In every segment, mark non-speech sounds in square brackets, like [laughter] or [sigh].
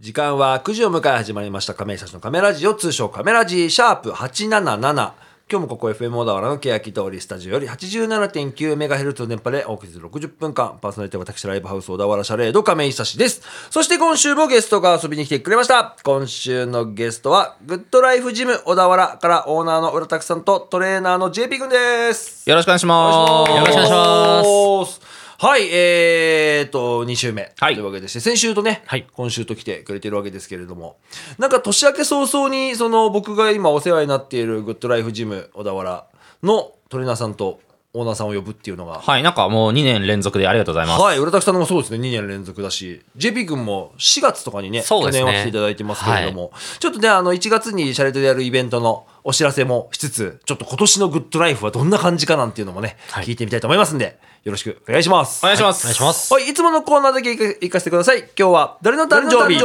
時間は9時を迎え始まりました。亀井社長のカメラジオ通称カメラジシャープ877今日もここ FM 小田原の欅通りスタジオより 87.9MHz の電波でお送りする60分間。パーソナリティは私ライブハウス小田原シャレード亀井久志です。そして今週もゲストが遊びに来てくれました。今週のゲストはグッドライフジム小田原からオーナーの浦拓さんとトレーナーの JP 君です。よろしくお願いします。よろしくお願いしますはい、えーと、2週目。はい。というわけでして、先週とね、はい。今週と来てくれてるわけですけれども、なんか年明け早々に、その僕が今お世話になっているグッドライフジム小田原のトレーナーさんとオーナーさんを呼ぶっていうのが、はい、なんかもう2年連続でありがとうございます。はい、浦田さんのもそうですね、2年連続だし、JP 君も4月とかにね、そうですね。去年は来ていただいてますけれども、ちょっとね、あの、1月にシャレトでやるイベントのお知らせもしつつ、ちょっと今年のグッドライフはどんな感じかなんていうのもね、はい聞いてみたいと思いますんで、よろしくお願いします。お願いします。お願いします。はい、いつものコーナーだけ行かせてください。今日は誰の誕生日？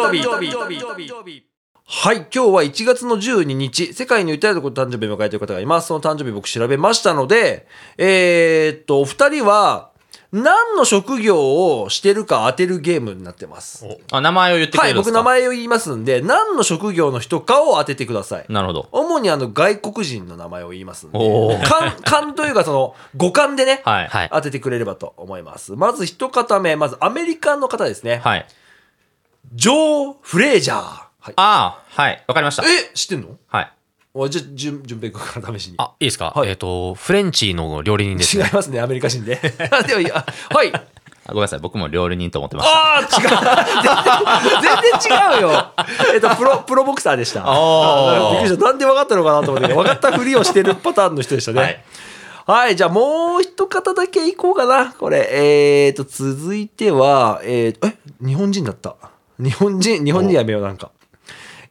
はい、今日は1月の12日、世界に訴えること誕生日を迎えている方がいます。その誕生日僕調べましたので、えーっと、お二人は何の職業をしてるか当てるゲームになってます。あ、名前を言ってくはい、れるんですか？僕名前を言いますんで、何の職業の人かを当ててください。なるほど。主にあの外国人の名前を言いますんで、おー勘、[laughs] 勘というかその五感でね、はい。はい。当ててくれればと思います。まず一方目、まずアメリカの方ですね。はい。ジョー・フレージャー。はい、ああ、はい。わかりました。え知ってんの？はい。おじゃ、じゅん、順平君から試しに。あ、いいですか、はいえっ、と、フレンチの料理人ですね。違いますね、アメリカ人で。[laughs] でもいいや、はい。あごめんなさい。僕も料理人と思ってました。ああ、違う。全然違うよ。[laughs] えっと、プロ、プロボクサーでした。おーびっくりした。なんで分かったのかなと思って、分かったふりをしてるパターンの人でしたね。はい。じゃあもう一方だけいこうかな。これ。えーと、続いては、えーと、え、日本人だった。日本人、日本人やめよう、なんか。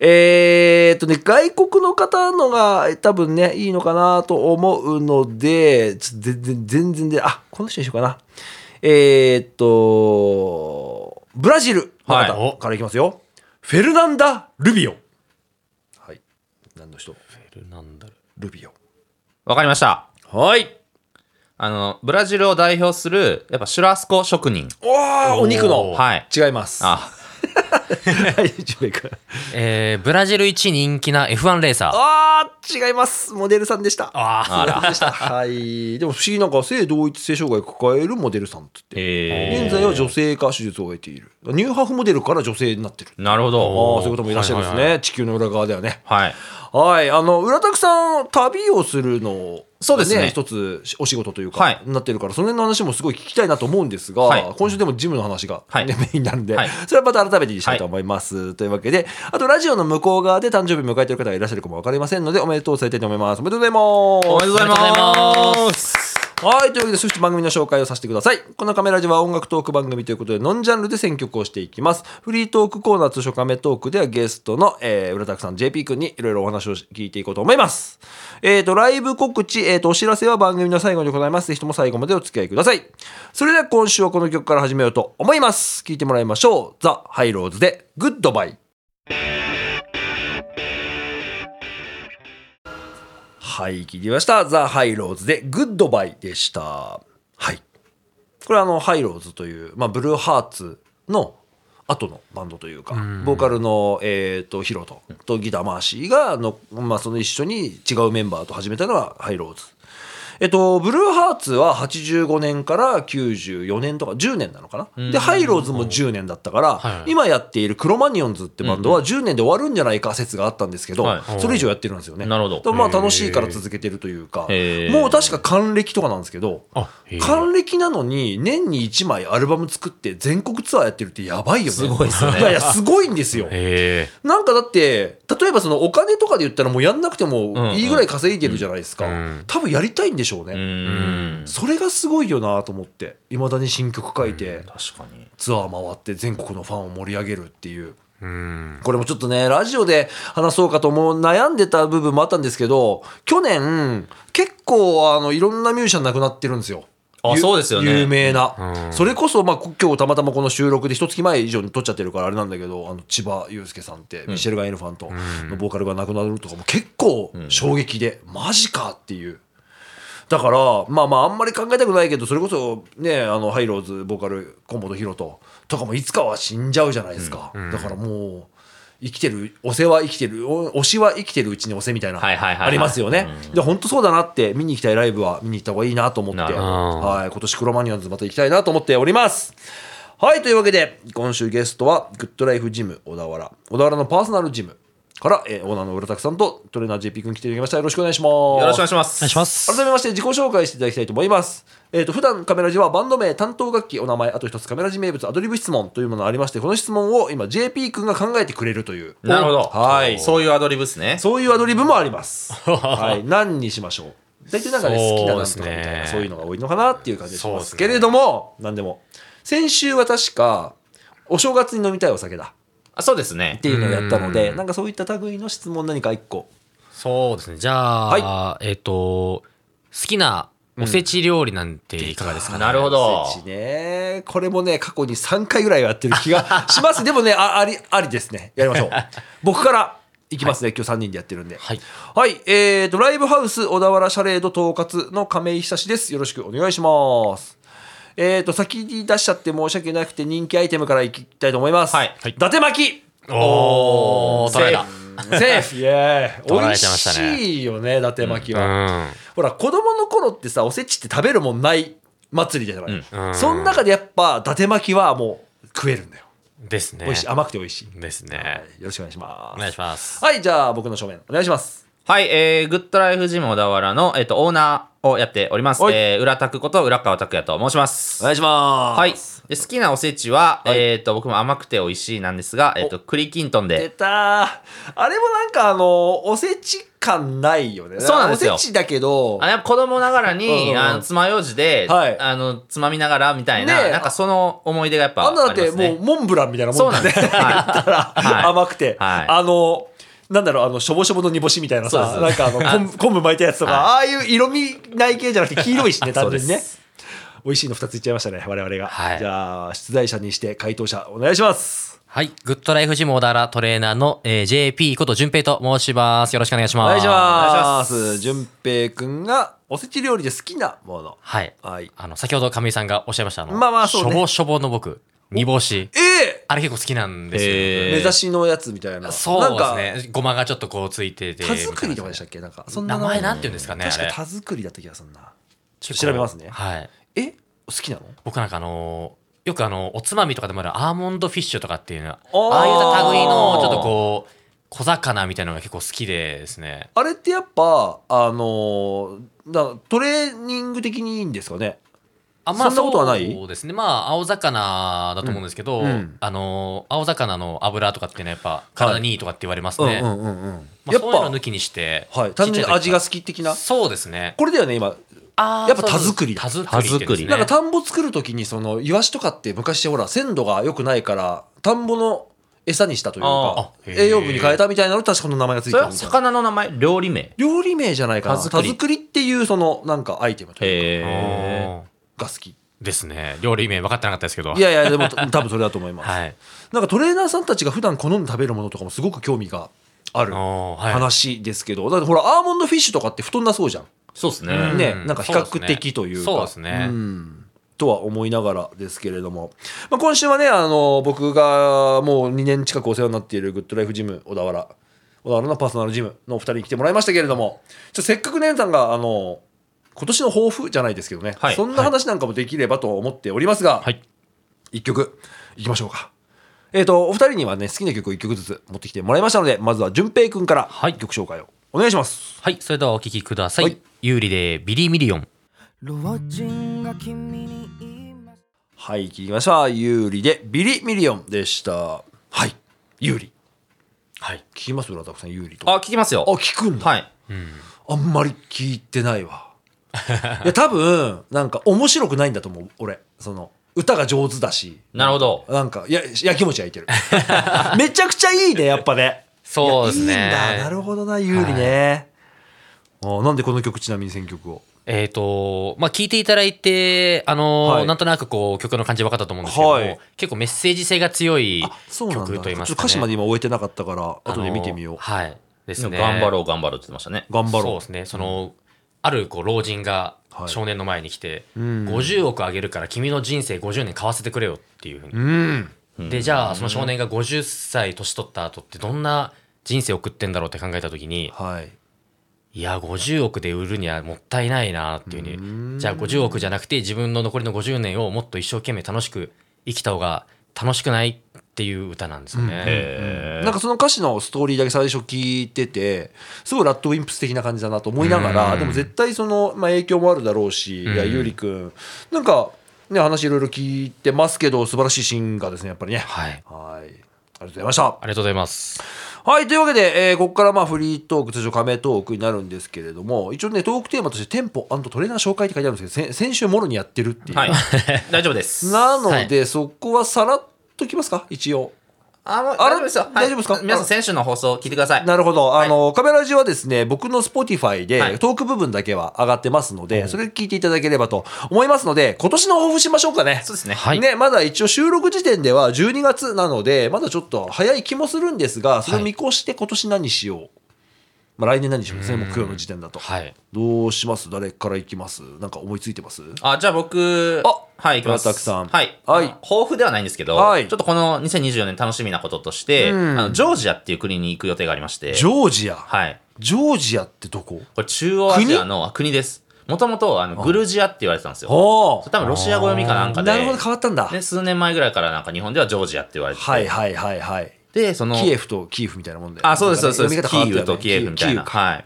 えーとね、外国の方のが多分ね、いいのかなと思うので、ちょ全然、全然で、あ、この人にしようかな。えーと、ブラジルのはい方からいきますよ。フェルナンダ・ルビオ。はい。何の人？フェルナンダルルビオ。わかりました。はい。あの、ブラジルを代表する、やっぱシュラスコ職人。おー、お肉の。はい。違います。あ。[laughs] えー、ブラジル一人気な F1 レーサー。あー、違います。モデルさんでした。ああら。でした。[laughs] はい。でも不思議なんか性同一性障害を抱えるモデルさんって言って。え現在は女性化手術を終えている。ニューハーフモデルから女性になってる。ー、なるほああ、ど。そういう方もいらっしゃるんですね。はいはい地球の裏側ではね。はい。はい。あの、浦拓さん、旅をするの、そうですね一つお仕事というか、はいなってるから、その辺の話もすごい聞きたいなと思うんですが、はい今週でもジムの話が、ねはいメインなんで、はいそれはまた改めてしたいと思います。というわけで、あとラジオの向こう側で誕生日を迎えている方がいらっしゃるかもわかりませんので、おめでとうされたいと思います。おめでとうございます。おめでとうござい。ますはい。というわけで、そして番組の紹介をさせてください。このカメラジは音楽トーク番組ということで、ノンジャンルで選曲をしていきます。フリートークコーナー通称カメトークではゲストの、えー、浦拓さん JP 君にいろいろお話を聞いていこうと思います。えっ、と、ライブ告知、えっ、と、お知らせは番組の最後に行います。ぜひとも最後までお付き合いください。それでは今週はこの曲から始めようと思います。聞いてもらいましょう。ザ・ハイローズで、グッドバイ。はい、聞いてみました。ザ・ハイローズで、グッドバイでした。はい。これはあの、ハイローズという、まあ、ブルーハーツの後のバンドというか、ボーカルの、えっ、と、ヒロトとギターマーシーがの、まあ、その一緒に違うメンバーと始めたのはハイローズ。えっと、ブルーハーツは85年から94年とか10年なのかな、で、ハイローズも10年だったから、今やっているクロマニオンズってバンドは10年で終わるんじゃないか説があったんですけど、はい。それ以上やってるんですよね。なるほど。まあ楽しいから続けてるというか、もう確か還暦とかなんですけど、還暦なのに年に1枚アルバム作って全国ツアーやってるってやばいよね。すごいっすね。いやいや、すごいんですよ。へなんかだって、例えばそのお金とかで言ったらもうやんなくてもうんいいぐらい稼いでるじゃないですか。うん。多分やりたいんでしょううね。ーん。それがすごいよなと思って。いまだに新曲書いて、確かに。ツアー回って全国のファンを盛り上げるっていう。ーうん。これもちょっとね、ラジオで話そうかとも悩んでた部分もあったんですけど、去年、結構、あの、いろんなミュージシャン亡くなってるんですよ。あゆそうですよね有名な。うんそれこそ、まあ、今日たまたまこの収録で一月前以上に撮っちゃってるからあれなんだけど、あの、千葉祐介さんって、ミシェルガン・エレファントのボーカルが亡くなるとかも結構衝撃で、マジかっていう。だからまあまああんまり考えたくないけどそれこそねあのハイローズボーカル河本ロ人とかもいつかは死んじゃうじゃないですか、だからもう生きてるお世話生きてるお推しは生きてるうちに推せみたいなはいはいはいはい。ありますよね、で本当そうだなって見に行きたいライブは見に行った方がいいなと思って、はい、今年クロマニオンズまた行きたいなと思っております。はいというわけで今週ゲストはグッドライフジム小田原。小田原のパーソナルジムから、えーオーナーの浦拓さんとトレーナー JP 君来ていただきましたよろしくお願いしますよろしくお願いします。お願いします。改めまして自己紹介していただきたいと思います。えっ、と、普段カメラジはバンド名、担当楽器、お名前、あと一つカメラジ名物、アドリブ質問というものがありまして、この質問を今 JP 君が考えてくれるという。なるほど。はい。そういうアドリブですね。そういうアドリブもあります。はい。何にしましょう。大体なんかね、好きななんとかみたいな、そういうのが多いのかなっていう感じがしそうですねますけれども、何でも。先週は確か、お正月に飲みたいお酒だあそうですねっ。ていうのをやったので、うんなんかそういった類の質問何か一個。そうですね。じゃあ、えっ、と、好きなおせち料理なんていかがですかね？なるほどおせちね。これもね、過去に3回ぐらいはやってる気が [laughs] します。でもね、ああり、ありですね。やりましょう。[laughs] 僕からいきますね。今日3人でやってるんで。はい。はい。えーと、ライブハウス小田原シャレード統括の亀井久志です。よろしくお願いします。えーと、先に出しちゃって申し訳なくて人気アイテムからいきたいと思います。はい。伊達巻き。おー、取られた。セーフ。イエー [laughs] 美味しいよね、伊達巻きうは。ん。ほら子供の頃ってさおせちって食べるもんない祭りじゃない、うん。その中でやっぱ伊達巻きはもう食えるんだよ。ですね。美味しい。甘くて美味しい、ですはい。ね。よろしくお願いします。お願いします。はいじゃあ僕の正面。お願いします。はい、えー、グッドライフジム小田原の、えっ、と、オーナーをやっております。はい。えー、浦拓こと浦川拓也と申します。お願いします。はい。で好きなおせちは、はい。えっ、と、僕も甘くて美味しいなんですが、えっ、と、栗きんとん出で、たー。あれもなんかあのおせち感ないよね。そうなんですよ。おせちだけど。あやっぱ子供ながらに、うんうんあの、爪楊枝で、はい。あの、つまみながらみたいな、ねえ。なんかその思い出がやっぱああんなだって。もうモンブランみたいなもんだね。そうなんです言ったら、はい。甘くて、はい。あのなんだろうあのしょぼしょぼの煮干しみたいなさそうです。なんかあの昆布昆布巻いたやつとか、はい。ああいう色味ない系じゃなくて黄色いしね [laughs] 単純にね。美味しいの2つ言っちゃいましたね我々が、はい。じゃあ出題者にして回答者お願いします。はい。グッドライフジム小田原トレーナーの、えー JP こと淳平と申します。よろしくお願いします。お願いします。淳平くんがおせち料理で好きなもの。はい。はい。あの、先ほど亀井さんがおっしゃいました、あの、まあまあそうね。しょぼしょぼの僕、煮干し。ええあれ結構好きなんですよ。目指しのやつみたいな。そうなんか。ですね。ごまがちょっとこうついてて。田作りとかでしたっけ？なんかそんな名前なんて言うんですかね確かあれ田作りだった気がするな。ちょっと調べますね。はい。え？好きなの？僕なんかあのーよくあの、おつまみとかでもあるアーモンドフィッシュとかっていうのは、あー。ああいう類のちょっとこう、小魚みたいなのが結構好きでですね。あれってやっぱあのーだトレーニング的にいいんですかね？あそんなことはない？そうですね。まあ、青魚だと思うんですけど、うん。うん。あのー青魚の油とかっていうのはやっぱ体にいいとかって言われますね。うんうんうんうん。まあ、やっそういうのぱ抜きにして、はい。単純に味が好き的な？そうですね。これだよね今。あーやっぱ田作り。だ田作りね。なんか田んぼ作る時にそのイワシとかって昔ほら鮮度が良くないから田んぼの餌にしたというあか栄養分に変えたみたいなのに確かこの名前がついてる魚の名前？料理名料理名じゃないかな。田田作りっていうそのなんかアイテムというかが好きーですね。料理名分かってなかったですけど。いやいやでも [laughs] 多分それだと思いますはい。なんかトレーナーさんたちが普段好んで食べるものとかもすごく興味がある。話ですけど、だってほらアーモンドフィッシュとかって太んなそうじゃん、そうですね、うんねなんか比較的というかそうですね。うんとは思いながらですけれども、まあ、今週はねあの僕がもう2年近くお世話になっているグッドライフジム小田原小田原のパーソナルジムのお二人に来てもらいましたけれどもちょせっかくねさんがあの今年の抱負じゃないですけどね、はいそんな話なんかもできればと思っておりますが、はい。一曲いきましょうか。えっ、と、お二人にはね、好きな曲を一曲ずつ持ってきてもらいましたので、まずは淳平くんからはい曲紹介をお願いします。はい。それではお聞きください。はい優里でビリミリオン。老人が君に言いますはい、聞きました。優里でビリミリオンでした。はい、有利。はい。聞きます？さん、有利と。あ聞きますよあ、聞くんだ。はいあんまり聞いてないわ。いや、多分、なんか面白くないんだと思う、俺。その、歌が上手だし。なるほどなんか、や、やきもち焼いてる。[laughs] めちゃくちゃいいね、やっぱね。そうですねいやいいんだ。なるほどな、有利ね。あなんでこの曲ちなみに選曲を？えっ、と、まあ、聞いていただいて、あのーはいなんとなくこう曲の感じ分かったと思うんですけども、はい結構メッセージ性が強いそうなんだ。曲といいますか、ね。ちょっと歌詞まで今終えてなかったから、後で見てみよう。あのーはい。ですね。頑張ろう頑張ろうって言ってましたね頑張ろう。そうですね。その、あるこう老人がはい。少年の前に来て、ん。50億あげるから君の人生50年買わせてくれよっていうふうに。うん。でじゃあその少年が50歳年取った後ってどんな人生を送ってんだろうって考えた時にはい。いや50億で売るにはもったいないなっていうふうに。じゃあ50億じゃなくて自分の残りの50年をもっと一生懸命楽しく生きた方が楽しくないっていう歌なんですよね。なんかその歌詞のストーリーだけ最初聞いててすごいラッドウィンプス的な感じだなと思いながらでも絶対その、まあ、影響もあるだろうし、いやゆうりくん。なんかね話いろいろ聞いてますけど素晴らしいシンガーですねやっぱりね。はい。はい。ありがとうございました。ありがとうございます。はいというわけで、えーここからまあフリートーク通常加盟トークになるんですけれども一応ねトークテーマとして店舗トレーナー紹介って書いてあるんですけどせ先週もろにやってるっていう、はい。[laughs] 大丈夫です。なので、そこはさらっときますか？一応。あもう大丈夫ですよ、はい。大丈夫ですか？皆さん選手の放送聞いてください。なるほど。あの、カメラジはですね、僕の Spotify で、はい。トーク部分だけは上がってますので、それ聞いていただければと思いますので、今年の抱負しましょうかね。そうですね。はい。ね、まだ一応収録時点では12月なので、まだちょっと早い気もするんですが、それを見越して今年何しよう。まあ来年何しようですね、目標の時点だと。はい。どうします？誰からいきます？なんか思いついてます？あじゃあ僕あはい行きます。さん。はい、はい。あの抱負ではないんですけど、はい。ちょっとこの2024年楽しみなこととして、うん。あのジョージアっていう国に行く予定がありまして。ジョージア？はい。ジョージアってどこ？これ中央アジアの国です。もともとあのグルジアって言われてたんですよ。お多分ロシア語読みかなんかで。なるほど、変わったんだ。で数年前ぐらいからなんか日本ではジョージアって言われてて、はいはいはいはい。でそのキエフとキーフみたいなもんで。あそうですそうですキーウとキエフみたいな。はい。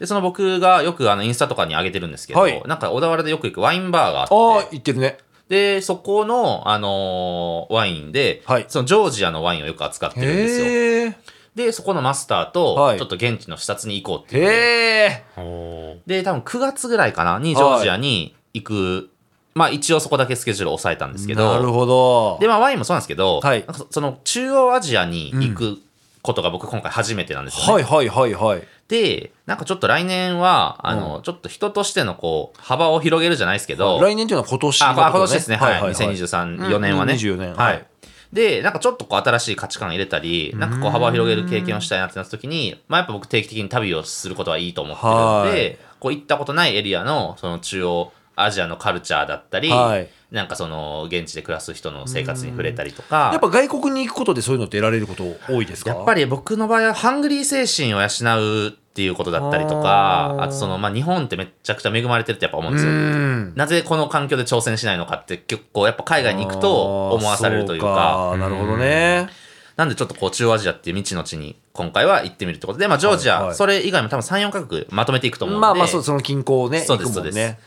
でその僕がよくあのインスタとかに上げてるんですけど、はい。なんか小田原でよく行くワインバーがあってああ、言ってるね。でそこの、あのーワインで、はい。そのジョージアのワインをよく扱ってるんですよ。でそこのマスターと、はい。ちょっと現地の視察に行こうっていうで多分9月ぐらいかなにジョージアに行く、まあ一応そこだけスケジュール抑えたんですけどなるほど。でまあワインもそうなんですけど、はいその中央アジアに行くことが僕今回初めてなんですよね、はいはいはいはい。でなんかちょっと来年はあの、ちょっと人としてのこう幅を広げるじゃないですけど、来年っていうのは今年あ、今年ですね。はい。はい2023、うん4年はね。うん24年ははいい。で、なんかちょっとこう新しい価値観入れたり、なんかこう幅を広げる経験をしたいなってなった時に、まあやっぱ僕定期的に旅をすることはいいと思ってるんはいで、こう行ったことないエリアのその中央アジアのカルチャーだったり、はいなんかその現地で暮らす人の生活に触れたりとか、やっぱ外国に行くことでそういうのって得られること多いですか？やっぱり僕の場合はハングリー精神を養うっていうことだったりとあか、ーあとその、まあ日本ってめちゃくちゃ恵まれてるってやっぱ思うんですよ。んなぜこの環境で挑戦しないのかって結構やっぱ海外に行くと思わされるというかなるほどね。なんでちょっとこう中央アジアっていう未知の地に今回は行ってみるってことで、まあジョージア、はいはいそれ以外も多分3、4カ国まとめていくと思うんで。まあまあそうその近郊をねそうですそうでね。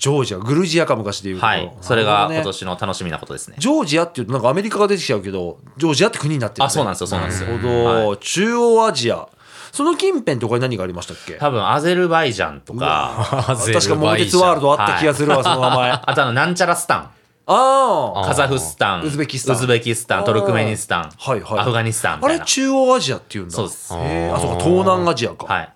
ジョージアグルジアか昔でいうと。はい。それが今年の楽しみなことですね。ジョージアっていうとなんかアメリカが出てきちゃうけどジョージアって国になってる、ね、あそうなんですよそうなんですよ。なるほど、は中央アジア。その近辺って他に何がありましたっけ？多分アゼルバイジャンとか、確か桃鉄ワールドあった気がするわ、その名前。あ [laughs] あとあのなんちゃらスタン、あカザフスタン、ウズベキスタン。ウズベキスタン。トルクメニスタン、はいはい。アフガニスタンみあれたいな。中央アジアっていうんだ。そうです。あそうか。東南アジアか、はい。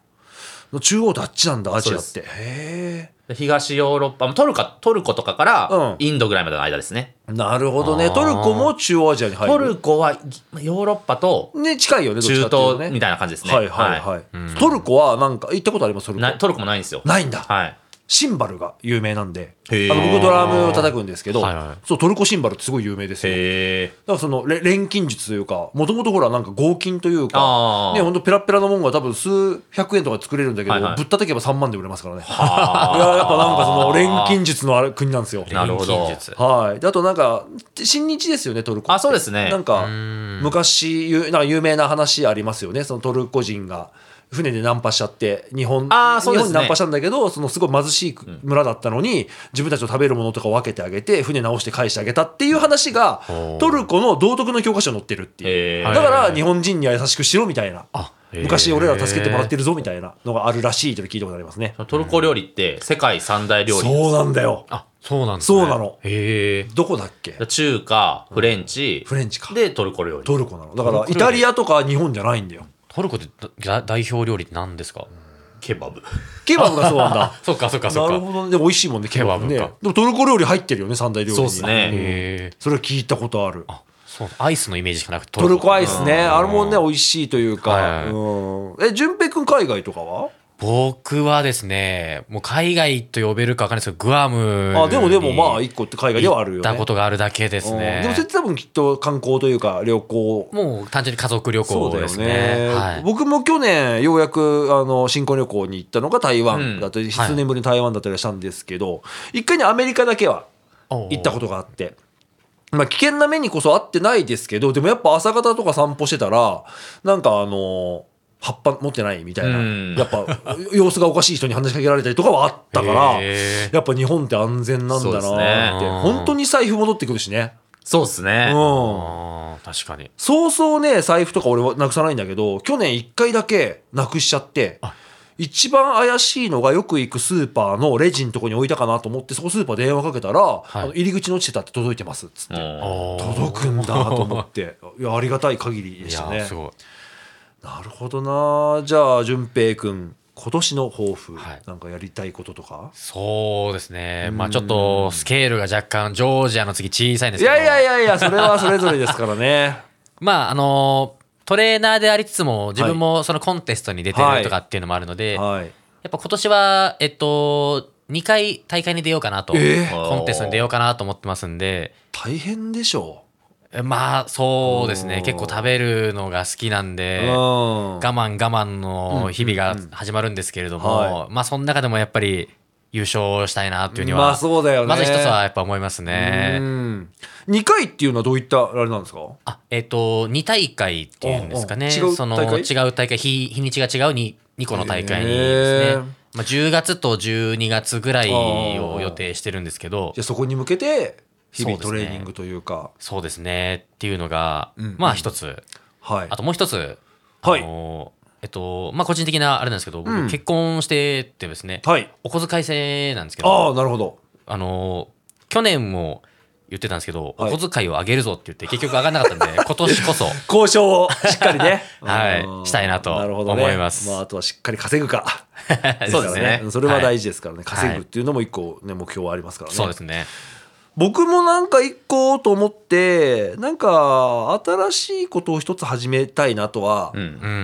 中央とあっちなんだアジアって。へで東ヨーロッパ、トルコトルコとかからうん。インドぐらいまでの間ですね。えなるほどね。トルコも中央アジアに入る。トルコはヨーロッパとね近いよね中東みたいな感じですね。はいはいはい、トルコはなんか行ったことありますトルコ？なトルコもないんですよ。ないんだ。はい。シンバルが有名なんであの僕ドラムを叩くんですけど、はいはい。そうトルコシンバルってすごい有名ですよ。だへからそのれ錬金術というかもともとほらなんか合金というかねほんとペラペラのもんが多分数百円とかで作れるんだけど、はいはい。ぶったたけば3万で売れますからね。いあ。[laughs] ややっぱなんかその錬金術のあれ国なんですよ。なるほど。はい。であとなんか親日ですよねトルコあそうですね。なんかん。昔ゆなんか有名な話ありますよね。そのトルコ人が船でナンパしちゃって日本あーそうね日本にナンパしたんだけどそのすごい貧しい村だったのに、自分たちの食べるものとかを分けてあげて船直して返してあげたっていう話がほうトルコの道徳の教科書に載ってるっていう。だから日本人には優しくしろみたいな昔俺ら助けてもらってるぞみたいなのがあるらしいと聞いたことありますね。トルコ料理って世界三大料理。そうなんだよ。あそうなんですねそうなのへえどこだっけ？中華、フレンチ、フレンチか。でトルコ料理。トルコなの。だからイタリアとか日本じゃないんだよ。トルコってだ代表料理って何ですか？ケバブ。ケバブがそうなんだ。[laughs] そっかそっかそっかなるほどね。でも美味しいもんね、ケバブね。ケバブかでもトルコ料理入ってるよね、三大料理に。そうっすねそれは聞いたことある。そうアイスのイメージしかなくてトルコアイスね。あれもね、美味しいというか。はいうん。え、淳平くん海外とかは？僕はですねもう海外と呼べるか分かんないですけどグアムあでもでもにまあ一個って海外ではあるよね。行ったことがあるだけですうん。ねでもそれって多分きっと観光というか旅行。もう単純に家族旅行ですね。ね、はい、僕も去年ようやくあの新婚旅行に行ったのが台湾だったり、はい。数年ぶりに台湾だったりしたんですけど一回ねアメリカだけは行ったことがあって。まあ、危険な目にこそ合ってないですけどでもやっぱ朝方とか散歩してたらなんかあの葉っぱ持ってないみたいな、うん。やっぱ様子がおかしい人に話しかけられたりとかはあったからやっぱ日本って安全なんだなって、ね。本当に財布戻ってくるしね、そうですね。うん、確かに。そうそうね財布とか俺はなくさないんだけど去年1回だけなくしちゃって一番怪しいのがよく行くスーパーのレジのとこに置いたかなと思ってそこスーパー電話かけたら、い。あの入り口に落ちてたって届いてますっつって、うん届くんだと思って。いやありがたい限りでいしたね。すごいなるほどな。じゃあ淳平君今年の抱負、はい。なんかやりたいこととか？そうですね。まあちょっとスケールが若干ジョージアの次小さいんでいすけど。やいやいやいやそれはそれぞれですからね。[laughs] まああのトレーナーでありつつも自分もそのコンテストに出てるとかっていうのもあるので、はい。やっぱ今年はえっと2回大会に出ようかなと、えー。コンテストに出ようかなと思ってますんで。大変でしょえまあそうですうんね結構食べるのが好きなんう、で、うん。我慢我慢の日々が始まるんですけれども、はい。まあその中でもやっぱり優勝したいなっていうには、まあそうだよね。まず一つはやっぱ思いますうね。ん。2回っていうのはどういったあれなんですか？あえっ、と2大会っていうんですかね。その違う大会日日にちが違う 2, 2個の大会にですね、まあ、10月と12月ぐらいを予定してるんですけど。じゃあそこに向けて日々トレーニングというか。そうですね。っていうのが、うんまあ一つ。はい。あともう一つ、はい。あのえっとまあ個人的なあれなんですけど、結婚しててですね、はい。お小遣い制なんですけあどあなるほど。あの去年も言ってたんですけど、はい。お小遣いを上げるぞって言って結局上がらなかったんで [laughs] 今年こそ。交渉をしっかりね。[laughs] はい。うん。したいなとなるほどね。思います。まあ、あとはしっかり稼ぐか [laughs] そうですね。からそれは大事ですからね、はい。稼ぐっていうのも一個ね目標はありますからね。そうですね僕もなんか一個と思ってなんか新しいことを一つ始めたいなとは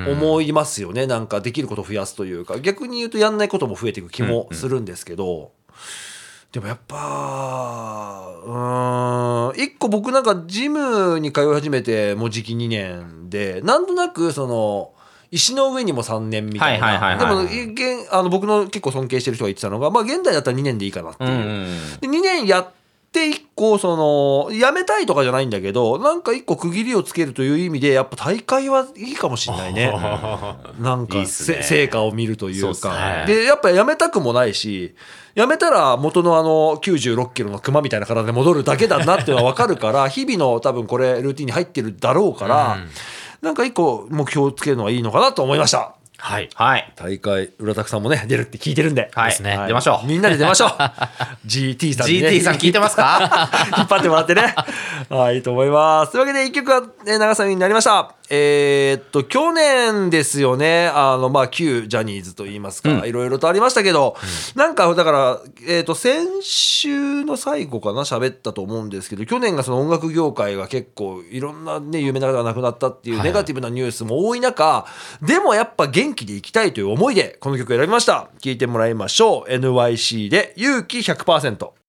思いますよね、なんかできることを増やすというか。逆に言うとやんないことも増えていく気もするんですけど、でもやっぱうーん一個僕なんかジムに通い始めてもうじき2年でなんとなくその石の上にも3年みたいな。でも現あの僕の結構尊敬してる人が言ってたのが、まあ、現代だったら2年でいいかなっていう。う。んで2年やって1個そのやめたいとかじゃないんだけどなんか1個区切りをつけるという意味でやっぱ大会はいいかもしれないね。[laughs] なんかね。せ成果を見るというか。ね。でやっぱやめたくもないしやめたら元のあの96キロのクマみたいな体で戻るだけだなっていうのは分かるから [laughs] 日々の多分これルーティンに入ってるだろうから、なんか一個目標をつけるのはいいのかなと思いましたはいはい。大会浦田さんもね出るって聞いてるんで、はい。ですね出ましょう。みんなで出ましょう [laughs] GT さんにね GT さん聞いてますか？[laughs] 引っ張ってもらってね。はい、いいと思います。というわけで、一曲は、ね、長さになりました。えーっと、去年ですよね、あの、まあ、旧ジャニーズと言いますか、いろいろとありましたけど、なんか、だから、えーっと、先週の最後かな、喋ったと思うんですけど、去年がその音楽業界が結構、いろんなね、有名な方が亡くなったっていうはいネガティブなニュースも多い中、でもやっぱ元気でいきたいという思いで、この曲を選びました。聴いてもらいましょう。NYC で勇気100%。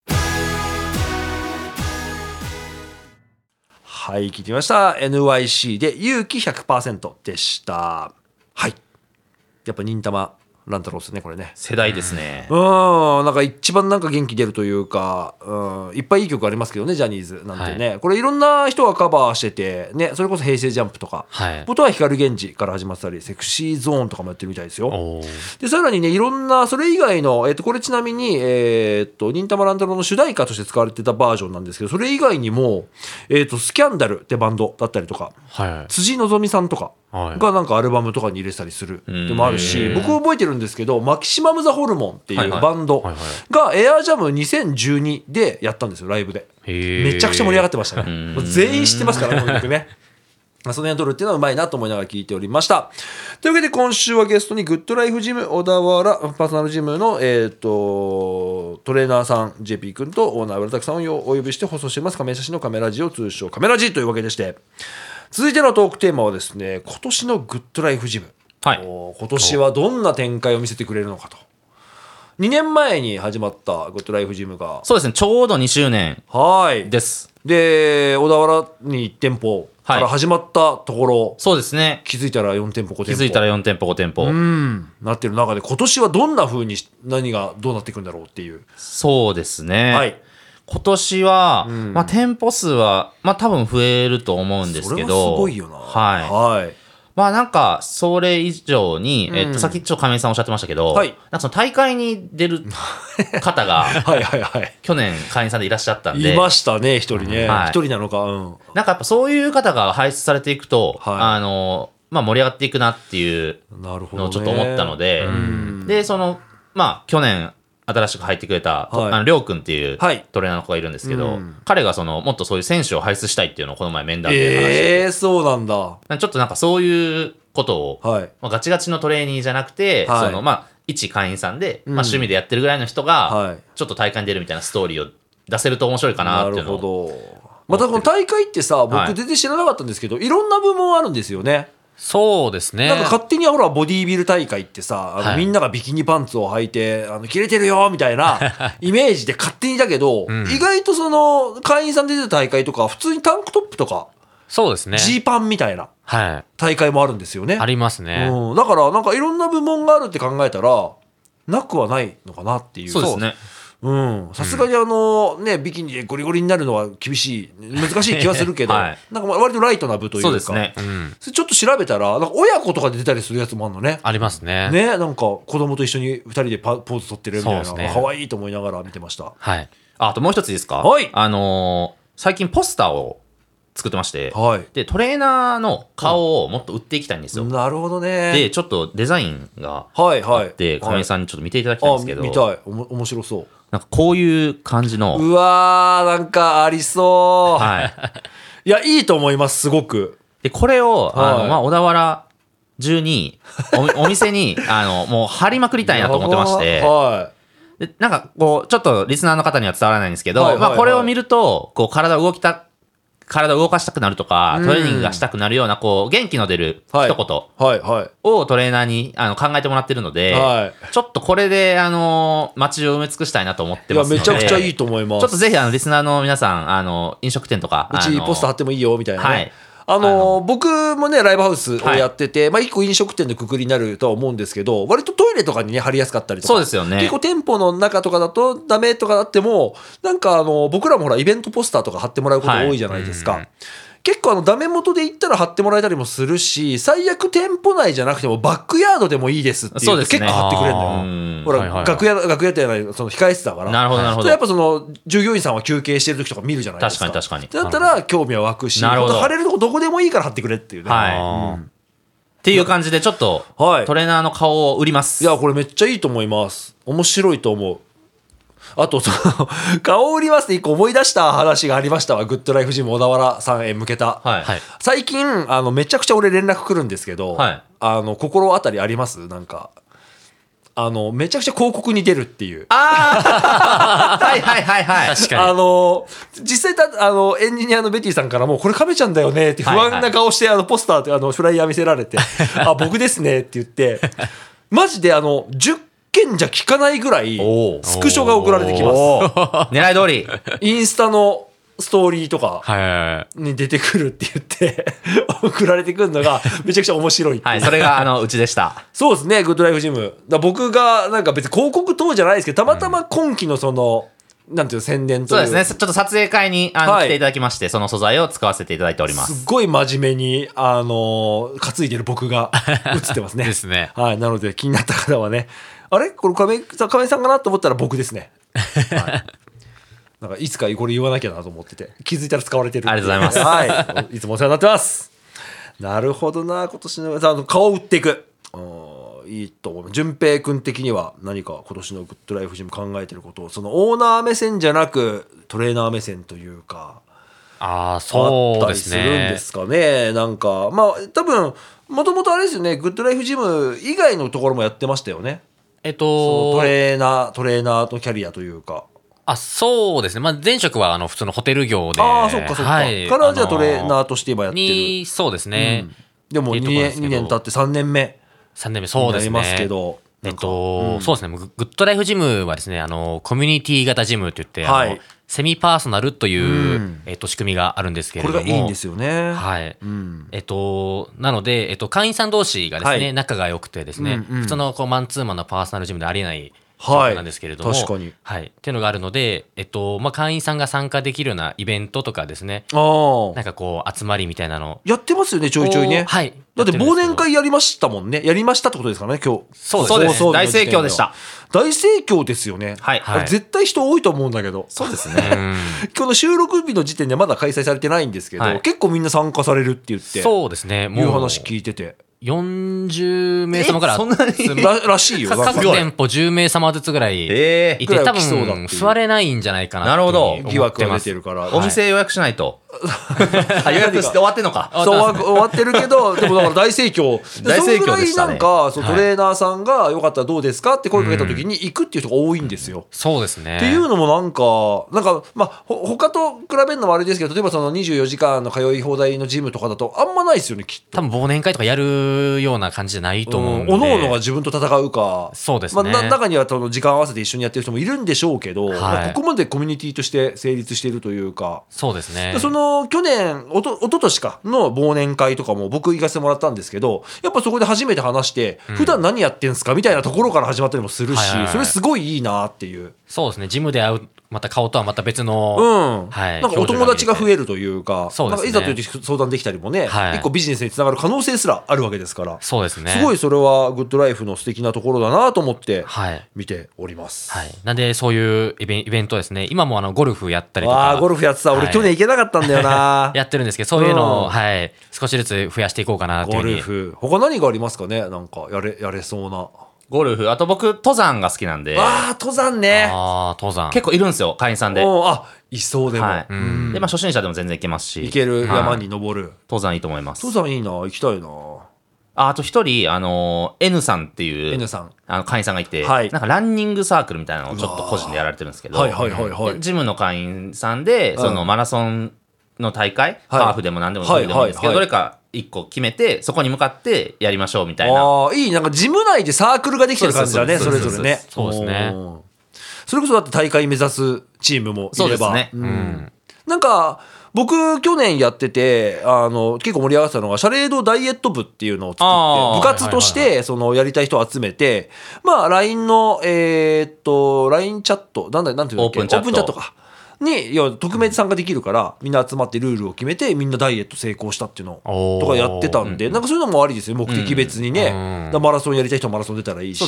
はい、聞いてみました。NYC で勇気100%でした。はい。やっぱ忍たま乱太郎ですね、これね。世代ですね。うん、なんか一番なんか元気出るというか、うん、いっぱいいい曲ありますけどね、ジャニーズなんてね。これいろんな人がカバーしてて、ね、それこそ平成ジャンプとか、はい元は光源氏から始まってたり、セクシーゾーンとかもやってるみたいですよ。で、さらにね、いろんな、それ以外の、えっ、と、これちなみに、えっ、と、忍たま乱太郎の主題歌として使われてたバージョンなんですけど、それ以外にも、えっ、と、スキャンダルってバンドだったりとか、はい辻希美さんとかはいがなんかアルバムとかに入れてたりする。ん。でもあるし、僕覚えてるんですけど、マキシマム・ザ・ホルモンっていうバンドがエアージャム2012でやったんですよ、ライブで。めちゃくちゃ盛り上がってましたね。全員知ってますから、この曲ね。[laughs] まあその辺を撮るっていうのはうまいなと思いながら聞いておりました。というわけで今週はゲストにグッドライフジム小田原パーソナルジムの、えー、とトレーナーさん JP 君とオーナー浦田さんをお呼びして放送しています。カメ写真のカメラジオ通称カメラジというわけでして続いてのトークテーマはですね今年のグッドライフジム。はい。お今年はどんな展開を見せてくれるのかと。2年前に始まったグッドライフジムが。そうですね。ちょうど2周年はい。です。で小田原に1店舗から始まったところ、そうですね。気づいたら4店舗5店舗。気づいたら4店舗5店舗、うん。なってる中で今年はどんな風にし何がどうなっていくんだろうっていう、そうですね、はい今年は、まあ、店舗数は、まあ、多分増えると思うんですけどすごいよな。はい。はい。まあなんか、それ以上に、えっと、さっきちょっと亀井さんおっしゃってましたけど、はい。なんかその大会に出る [laughs] 方が、はいはいはい。去年会員さんでいらっしゃったんで、いましたね一人ね。一、はい。人なのか。うん。なんかやっぱそういう方が輩出されていくと、はい。あの、まあ盛り上がっていくなっていうなるほど、ね、のをちょっと思ったので、で、その、まあ去年、新しく入ってくれた、とはい。あのりょうくんっていうはい。トレーナーの子がいるんですけど、うん。彼がそのもっとそういう選手を輩出したいっていうのをこの前面談で話して。て、ええー、そうなんだ。はちょっとなんかそういうことを、い。まあ、ガチガチのトレーニーじゃなくて、はい。そのまあ一会員さんで、うん。まあ、趣味でやってるぐらいの人が、はい。ちょっと大会に出るみたいなストーリーを出せると面白いかななっていうのを。るほど。またこの大会ってさはい。僕全然知らなかったんですけど、い、ろんな部門あるんですよねそうですね。なんか勝手にほらボディービル大会ってさあの、はい。みんながビキニパンツを履いてあの切れてるよみたいな [laughs] イメージで勝手にだけど、ん。意外とその会員さんで出てる大会とか普通にタンクトップとかそうですね。ジーパンみたいなはい。大会もあるんですよね。ありますね、うん、だからなんかいろんな部門があるって考えたらなくはないのかなっていう。そうですね。うんさすがにあのねビキニでゴリゴリになるのは厳しい難しい気はするけど、はい。なんか割とライトな部というか。そうですね。うん。ちょっと調べたらなんか親子とかで出たりするやつもあるのね。ありますね。ねなんか子供と一緒に2人でパポーズ撮ってるみたいな。ね。可愛いと思いながら見てました。はい。ああともう一ついいですか？はい。あのー最近ポスターを作ってまして、はい。でトレーナーの顔をもっと売っていきたいんですよ、なるほどね。でちょっとデザインがはいはい。で亀井さんにちょっと見ていただきたいんですけど、あ見たい。おも面白そう。なんかこういう感じの、うわーなんかありそう、はい、[laughs] い、やいいと思いますすごく。でこれを、あはい。のまあ、小田原中にお [laughs] お店にあのもう貼りまくりたいなと思ってまして。はでなんかこうちょっとリスナーの方には伝わらないんですけど、はいはいはいまあ、これを見るとこう体動きた体を動かしたくなるとかトレーニングがしたくなるようなこう元気の出るはい。一言いはいはい。をトレーナーにあの考えてもらってるので、はい。ちょっとこれであの街を埋め尽くしたいなと思っていやますのでめちゃくちゃいいと思います。ちょっとぜひあのリスナーの皆さんあの飲食店とかうちポスター貼ってもいいよみたいなね、はいあの僕もねライブハウスをやってて、まあ一個飲食店のくくりになるとは思うんですけど割とトイレとかにね貼りやすかったりとかそうですよね。結構店舗の中とかだとダメとかだってもなんかあの僕らもほらイベントポスターとか貼ってもらうこと多いじゃないですか、はい結構あのダメ元で行ったら貼ってもらえたりもするし最悪店舗内じゃなくてもバックヤードでもいいですっていうとそうですね。結構貼ってくれるんだよ。ほら、はいはいはい。楽屋楽屋ってないその控え室だから。なるほどなるほど。やっぱその従業員さんは休憩してる時とか見るじゃないですか。確かに確かに。ってなったら興味は湧くしなるほど。本当貼れるとこどこでもいいから貼ってくれっていうね。はい。っていう感じでちょっとはい。トレーナーの顔を売ります。いやこれめっちゃいいと思います。面白いと思うあとその [laughs] 顔売りますって一個思い出した話がありましたわ。グッドライフジム小田原さんへ向けた、はい、はい。最近あのめちゃくちゃ俺連絡来るんですけど、はい。あの心当たりあります？なんかあのめちゃくちゃ広告に出るっていう。ああ [laughs] はいはいはいはい。[laughs] あ確かにの実際たあのエンジニアのベティさんからも「これ亀ちゃんだよね」って不安な顔して、あのポスターとあのフライヤー見せられて「あ僕ですね」って言ってマジであの10件じゃ聞かないぐらいスクショが送られてきます。[laughs] 狙い通り。インスタのストーリーとかはいに出てくるって言って [laughs] 送られてくるのがめちゃくちゃ面白いっていう。はいそれがあのうちでした。そうですね、グッドライフジム。だ僕が、なんか別に広告等じゃないですけど、たまたま今期のその、なんていうの宣伝というですねちょっと撮影会にあの、はい来ていただきましてその素材を使わせていただいておりますすっごい真面目に、あのー担いでる僕が [laughs] 映ってますね。ですねはい。なので、気になった方はね、あれ？これ亀井さん、亀井さんかなと思ったら僕ですね。[laughs] はい。なんか、いつかこれ言わなきゃなと思ってて、気づいたら使われてるありがとうございます。はい。いつもお世話になってます。なるほどな、今年の、あの顔を売っていく。うんいいと思う。淳平君的には何か今年のグッドライフジム考えてることを、そのオーナー目線じゃなく、トレーナー目線というか、あああったりそうですするんでねすかね。なんか、まあ、多分、もともとあれですよね、グッドライフジム以外のところもやってましたよね。えっとトレーナー、トレーナーのキャリアというか。あそうですねまあ前職はあの普通のホテル業でああ、そっかそっか。はいからじゃあのトレーナーとして今やってる。にそうですね、2うん年ですけど二年経って3年目。3年目そうですねますけど。えっなんかと、そうですね。ググッドライフジムはですね、あの、コミュニティ型ジムって言って、はいセミパーソナルという、うんえっと、仕組みがあるんですけれこども。れがいいんですよね。はい。うん。えっと、なので、えっと、会員さん同士がですね、はい仲が良くてですね、うんうん普通のこうマンツーマンのパーソナルジムでありえないはいなんですけれども、確かにはい。っていうのがあるので、えっと、まあ、会員さんが参加できるようなイベントとかですね。なんかこう、集まりみたいなの。やってますよね、ちょいちょいね。はい。だって忘年会やりましたもんね。やりましたってことですからね、今日。そうそうです放送日の大盛況でした。大盛況ですよね。はいはい絶対人多いと思うんだけど。そうですうね。[laughs] んこの収録日の時点でまだ開催されてないんですけど、はい結構みんな参加されるって言って、そうですね。もいうう話聞いてて。40名様からえそんなに？ららしいよ。なんか各店舗10名様ずつぐらいいええて、多来そうだっていう分座れないんじゃないかななるほど疑惑が出てるから。お店予約しないと。[laughs] あ予約して終わってんのか。[laughs] そうわ終わってるけど、でもだから大盛況。[laughs] 大盛況でしたねそのぐらいなんか、そトレーナーさんが、よかったらどうですかって声かけた時に行くっていう人が多いんですよ。そうですね。っていうのもなんか、なんか、まあ、ほ他と比べるのもあれですけど、例えばその24時間の通い放題のジムとかだと、あんまないですよね、きっと。多分忘年会とかやるような感じじゃないと思うんで。おのおのが自分と戦うか、そうですね。まあ、な中にはその時間合わせて一緒にやってる人もいるんでしょうけど、はい。まあここまでコミュニティとして成立しているというか、そうですね。その去年おと一昨年かの忘年会とかも僕行かせてもらったんですけどやっぱそこで初めて話して、普段何やってんすかみたいなところから始まったりもするし、はいはいはい。それすごいいいなっていう。そうですね。ジムで会う、また顔とはまた別の、うん、はいなんかお友達が増えるというか、そうですねいざという時相談できたりもね、はい一個ビジネスにつながる可能性すらあるわけですから、そうですね。すごいそれはグッドライフの素敵なところだなと思ってはい。見ております。はい。なんで、そういうイベンイベントですね。今もあの、ゴルフやったりとか。ゴルフやってた俺、はい去年行けなかったんだよな [laughs] やってるんですけど、そういうのを、うんはい。少しずつ増やしていこうかなというゴふうに。ルフ他何がありますかね？なんかやれやれそうなゴルフ。あと僕、登山が好きなんで、ああ登山ね。ああ、登山。結構いるんですよ、会員さんで。あいそうでも、はい。ん。で、まあ初心者でも全然行けますし。行ける山にはい登る、登山いいと思います。登山いいな行きたいな。ああと一人、あのー N さんっていう、N さん。あの会員さんがいて、はい。なんかランニングサークルみたいなのをちょっと個人でやられてるんですけど、はいはいはいはい。でジムの会員さんで、そのマラソンの大会、ハーフでも何でもはいでもいいんですけど、はい。どれか一個決めて、そこに向かってやりましょうみたいな。ああいいなんかジム内でサークルができてる感じだねそれぞれね。そうですね。それこそだって大会目指すチームもいれば。そうですね。うん。なんか僕去年やっててあの結構盛り上がってたのがシャレードダイエット部っていうのを作って部活としはいてそのやりたい人を集めてまあ LINE のえーっと LINE チャットなんだなんていうんだっけ？オープンチャットかに要は匿名で参加できるからみんな集まってルールを決めてみんなダイエット成功したっていうのとかやってたんでなんかそういうのもありですよ目的別にね。マラソンやりたい人はマラソン出たらいいし。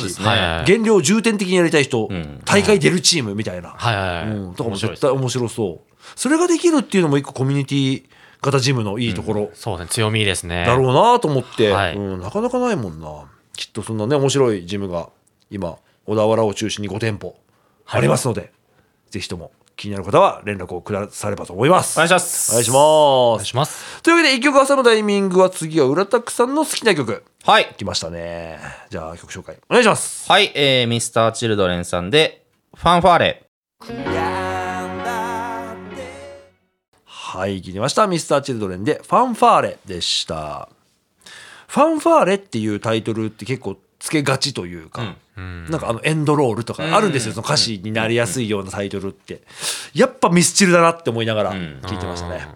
減量重点的にやりたい人ん。大会出るチームみたいな。はいはいはい。うん、とかも絶対面白そう。それができるっていうのも一個コミュニティ型ジムのいいところ。そうですね。強みですね。だろうなと思って、はい。うん、なかなかないもんな。きっとそんなね、面白いジムが今、小田原を中心に5店舗ありますので、ぜひとも気になる方は連絡をくださればと思います。お願いします。お願いします。お願いします。というわけで、一曲挟むタイミングは次は浦拓さんの好きな曲。はい。来ましたね。じゃあ曲紹介お願いします。はい、えー、ミスターチルドレンさんで、ファンファーレ。はい、聞きました。ミスターチルドレンで、ファンファーレでした。ファンファーレっていうタイトルって結構つけがちというか、なんかあのエンドロールとかあるんですよ、その歌詞になりやすいようなタイトルって。やっぱミスチルだなって思いながらん。聞いてましたね。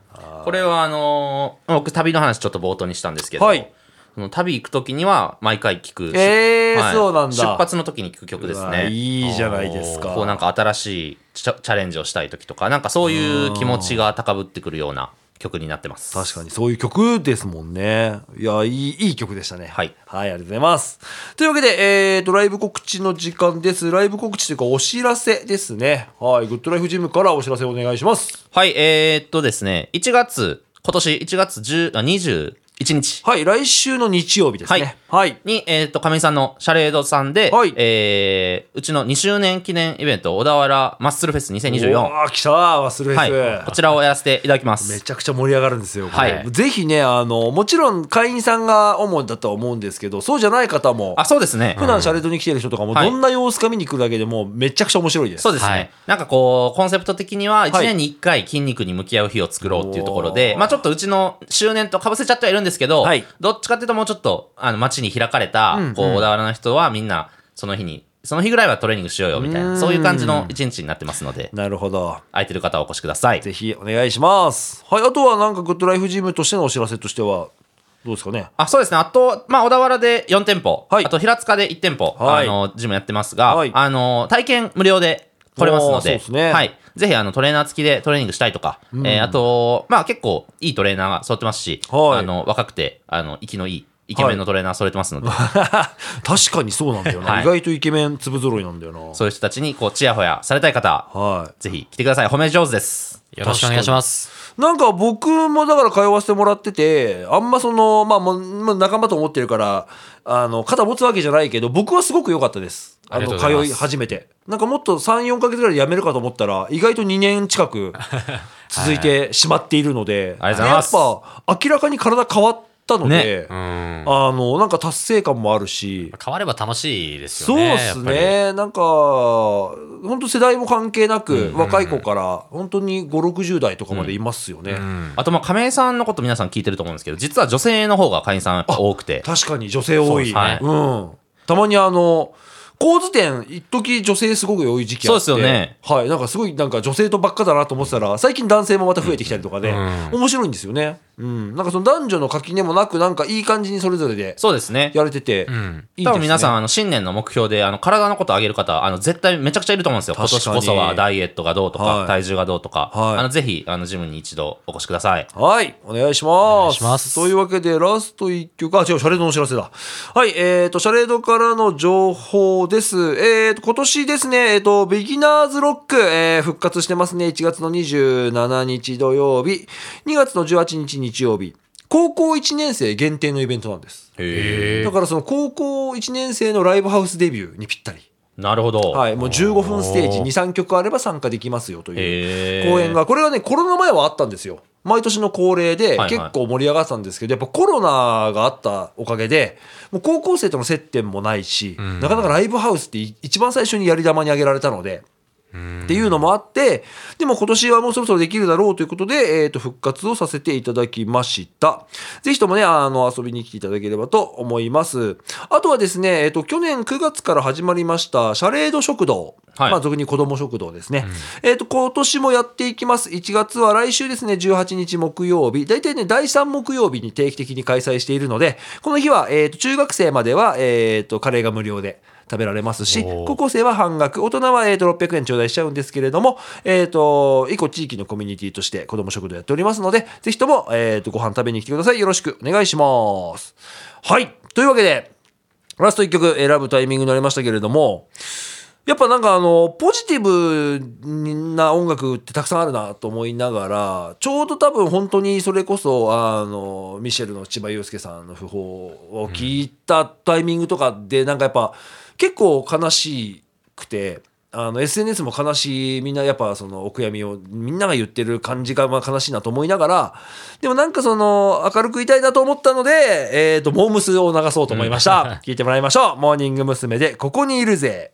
これはあのー僕旅の話ちょっと冒頭にしたんですけど、はい。その旅行く時には毎回聞く、えーはい。そうなんだ。出発の時に聞く曲ですね。いいじゃないですか。こうなんか新しいチャチャレンジをしたい時とかなんかそういう気持ちが高ぶってくるような曲になってます確かにそういう曲ですもんね。いや、いい、いい曲でしたね。はい。はい、ありがとうございます。というわけで、えーと、ライブ告知の時間です。ライブ告知というか、お知らせですね。はい、グッドライフジムからお知らせお願いします。はいえー、っとですね1月今年1月10あ21日。はい、来週の日曜日ですね。はい。に、えーっと亀井さんのシャレードさんで、はい。えーうちの2周年記念イベント小田原マッスルフェスう2024わー来た忘れはい。フこちらをやらせていただきます。めちゃくちゃ盛り上がるんですよ。はい。ぜひね、あの、もちろん会員さんが主だとは思うんですけど、そうじゃない方も、あそうですね。普段シャレードに来てる人とかも、はい。どんな様子か見に来るだけでも、めちゃくちゃ面白いです。そうですね、はい。なんかこうコンセプト的にははい。1年に1回筋肉に向き合う日を作ろうっていうところで、まあちょっとうちの周年とかぶせちゃってはいるんですですけど、はいどっちかっていうともうちょっと、あの、街に開かれた、こう、小田原の人はみんな、その日に、その日ぐらいはトレーニングしようよ、みたいな、そういう感じの一日になってますので、なるほど。空いてる方はお越しください。ぜひお願いします。はい、あとはなんかグッドライフジムとしてのお知らせとしては、どうですかね？あそうですね。あと、まあ、小田原で4店舗、はいあと平塚で1店舗、はいあの、ジムやってますが、はいあの、体験無料で来れますのおーそうで、ですねはい。ぜひ、あの、トレーナー付きでトレーニングしたいとか、えーあと、まあ、結構いいトレーナーが揃ってますし、はいあの、若くて、あの、息のいい、イケメンのトレーナー揃えてますので、[laughs] 確かにそうなんだよな。はい意外とイケメン粒揃いなんだよな。そういう人たちに、こう、ちやほやされたい方、はぜひ来てください。褒め上手です。よろしくお願いします。い。なんか僕もだから通わせてもらってて、あんまその、まあもうまあ仲間と思ってるから、あの、肩持つわけじゃないけど、僕はすごく良かったです。あの、通い始めて。なんかもっと3、4ヶ月ぐらいで辞めるかと思ったら、意外と2年近く [laughs] 続いてしまっているので、やっぱ明らかに体変わったので、うん。あの、なんか達成感もあるし、変われば楽しいですそうよね。っすやっぱり。ね。なんか、本当世代も関係なく、若い子から、本当に5、60代とかまでいますよね。あと、まあ、亀井さんのこと皆さん聞いてると思うんですけど、実は女性の方が会員さん多くて、確かに女性多い。そうですねうん。たまにあの、構図店、一時女性すごく多い時期あって。そうですよね。はい。なんかすごい、なんか女性とばっかだなと思ってたら、最近男性もまた増えてきたりとかで、面白いんですよね。うん。なんかその男女の垣根もなく、なんかいい感じにそれぞれでそうですね。やれてて、んいいね。多分皆さん、あの、新年の目標で、あの、体のことを上げる方、あの、絶対めちゃくちゃいると思うんですよ。今年こそはダイエットがどうとか、はい体重がどうとか、はいあの、ぜひ、あの、ジムに一度お越しください。はい、お願いします。願いしますというわけで、ラスト1曲、あ、違う、シャレードのお知らせだ。はい、えっ、と、シャレードからの情報です。えっ、と、今年ですね、えっ、と、ビギナーズロック、えー復活してますね。1月の27日土曜日、2月の18日日曜日。高校1年生限定のイベントなんです。へだからその高校1年生のライブハウスデビューにぴったり。なるほど。はい、もう15分ステージ2、3曲あれば参加できますよという公演が、これがね、コロナ前はあったんですよ。毎年の恒例ではい結構盛り上がってたんですけど、やっぱコロナがあったおかげで、もう高校生との接点もないし、なかなかライブハウスって一番最初にやり玉に挙げられたので、っていうのもあって、でも今年はもうそろそろできるだろうということで、えっ、と、復活をさせていただきました。ぜひともね、あの、遊びに来ていただければと思います。あとはですね、えっ、と、去年9月から始まりました、シャレード食堂。はいまあ、俗に子ども食堂ですね。えっ、と、今年もやっていきます。1月は来週ですね、18日木曜日。大体ね、第3木曜日に定期的に開催しているので、この日は、えっ、と、中学生までは、えっ、と、カレーが無料で。食べられますし、高校生は半額、大人は、えー、と600円頂戴しちゃうんですけれども、えっ、と、以降地域のコミュニティとして子ども食堂やっておりますので、ぜひとも、えっ、と、ご飯食べに来てください。よろしくお願いします。はい。というわけで、ラスト1曲選ぶタイミングになりましたけれども、やっぱなんかあの、ポジティブな音楽ってたくさんあるなと思いながら、ちょうど多分本当にそれこそ、あの、ミシェルの千葉祐介さんの訃報を聞いたタイミングとかで、なんかやっぱ結構悲しくて、あの SNS も悲しいみんなやっぱそのお悔やみをみんなが言ってる感じがまあ悲しいなと思いながらでもなんかその明るくいたいなと思ったのでえっ、とモームスを流そうと思いました、[laughs] 聞いてもらいましょうモーニング娘。でここにいるぜ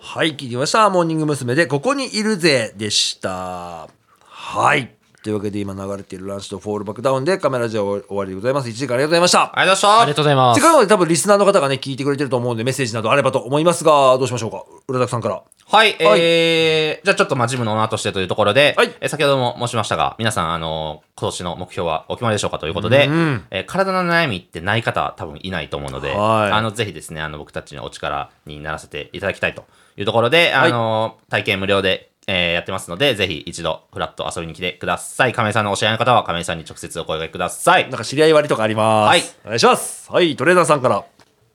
はい、聞きました。モーニング娘。で、ここにいるぜでした。はい。というわけで今流れているランシドフォールバックダウンでカメラジオ終わりでございます。1時間ありがとうございました。ありがとうございましありがとうございますせっ。かくなので多分リスナーの方がね、聞いてくれてると思うんでメッセージなどあればと思いますが、どうしましょうか？浦田さんから。た。はい、えー、じゃあちょっとまあジムのオーナーとしてというところで、はいえー先ほども申しましたが、皆さん、あの今年の目標はお決まりでしょうかということで、うんえー体の悩みってない方は多分いないと思うので、はいあの、ぜひですね、あの、僕たちのお力にならせていただきたいというところで、あの体験無料で、えーやってますので、ぜひ一度フラッと遊びに来てください。亀井さんのお知り合いの方は亀井さんに直接お声掛けくださいなん。か知り合い割とかあります。はいお願いします。はい、トレーナーさんから。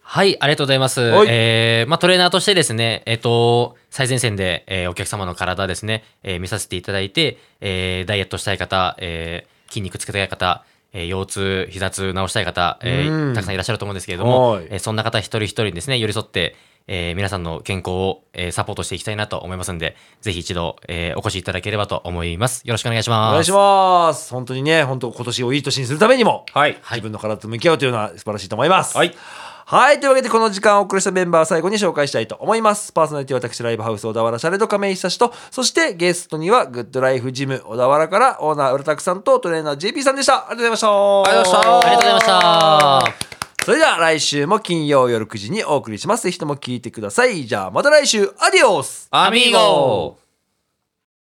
はい、ありがとうございます。はいえーまあ、トレーナーとしてですね、えっ、と、最前線で、えーお客様の体ですね、えー見させていただいて、えーダイエットしたい方、えー筋肉つけたい方、えー腰痛、膝痛治したい方、えーうんたくさんいらっしゃると思うんですけれどもはい、えーそんな方一人一人にですね、寄り添って、えー皆さんの健康を、えーサポートしていきたいなと思いますんで、ぜひ一度、えーお越しいただければと思います。よろしくお願いします。お願いします。本当にね、本当今年をいい年にするためにも、はい。自分の体と向き合うというのは素晴らしいと思います。はい。はい。というわけで、この時間をお送りしたメンバーを最後に紹介したいと思います。パーソナリティは私、ライブハウス小田原シャレド亀井久志と、そしてゲストには、グッドライフジム小田原からオーナー浦拓さんとトレーナー JP さんでした。ありがとうございました。ありがとうございましたありがとうございましたそれでは来週も金曜夜9時にお送りします。ぜひとも聞いてください。じゃあまた来週、アディオスアミーゴ